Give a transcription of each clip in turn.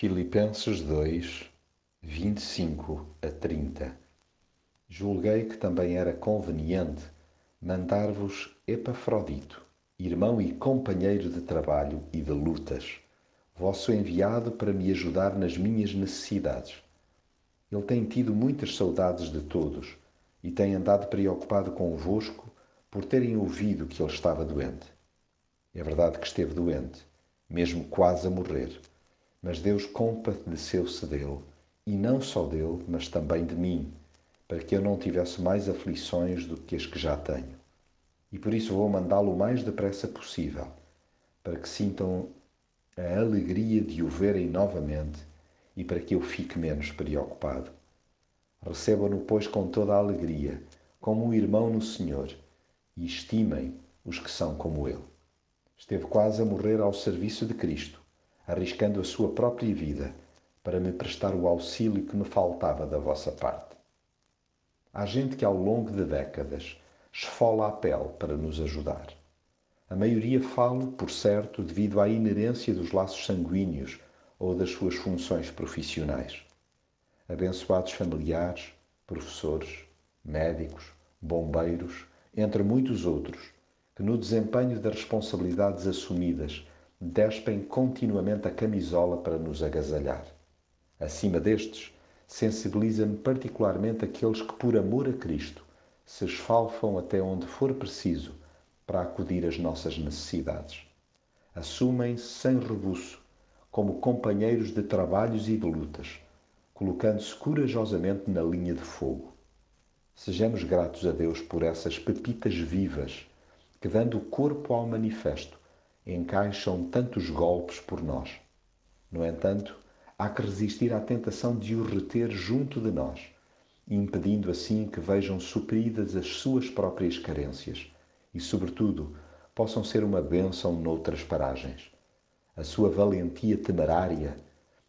Filipenses 2, 25 a 30 Julguei que também era conveniente mandar-vos Epafrodito, irmão e companheiro de trabalho e de lutas, vosso enviado para me ajudar nas minhas necessidades. Ele tem tido muitas saudades de todos e tem andado preocupado convosco por terem ouvido que ele estava doente. É verdade que esteve doente, mesmo quase a morrer mas Deus compadeceu-se dele, e não só dele, mas também de mim, para que eu não tivesse mais aflições do que as que já tenho. E por isso vou mandá-lo o mais depressa possível, para que sintam a alegria de o verem novamente e para que eu fique menos preocupado. Recebam-no, pois, com toda a alegria, como um irmão no Senhor, e estimem os que são como ele. Esteve quase a morrer ao serviço de Cristo arriscando a sua própria vida para me prestar o auxílio que me faltava da vossa parte. Há gente que ao longo de décadas esfola a pele para nos ajudar. A maioria falo, por certo, devido à inerência dos laços sanguíneos ou das suas funções profissionais. Abençoados familiares, professores, médicos, bombeiros, entre muitos outros, que no desempenho das responsabilidades assumidas despem continuamente a camisola para nos agasalhar. Acima destes, sensibiliza-me particularmente aqueles que, por amor a Cristo, se esfalfam até onde for preciso para acudir às nossas necessidades. Assumem-se sem rebuço como companheiros de trabalhos e de lutas, colocando-se corajosamente na linha de fogo. Sejamos gratos a Deus por essas pepitas vivas que, dando corpo ao manifesto, encaixam tantos golpes por nós. No entanto, há que resistir à tentação de o reter junto de nós, impedindo assim que vejam supridas as suas próprias carências e, sobretudo, possam ser uma bênção noutras paragens. A sua valentia temerária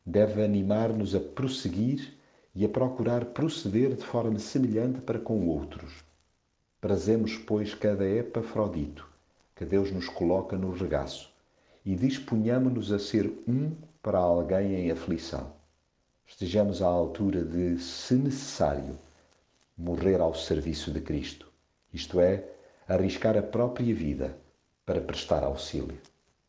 deve animar-nos a prosseguir e a procurar proceder de forma semelhante para com outros. Prazemos, pois, cada Epafrodito que Deus nos coloca no regaço e disponhamos-nos a ser um para alguém em aflição. Estejamos à altura de, se necessário, morrer ao serviço de Cristo, isto é, arriscar a própria vida para prestar auxílio.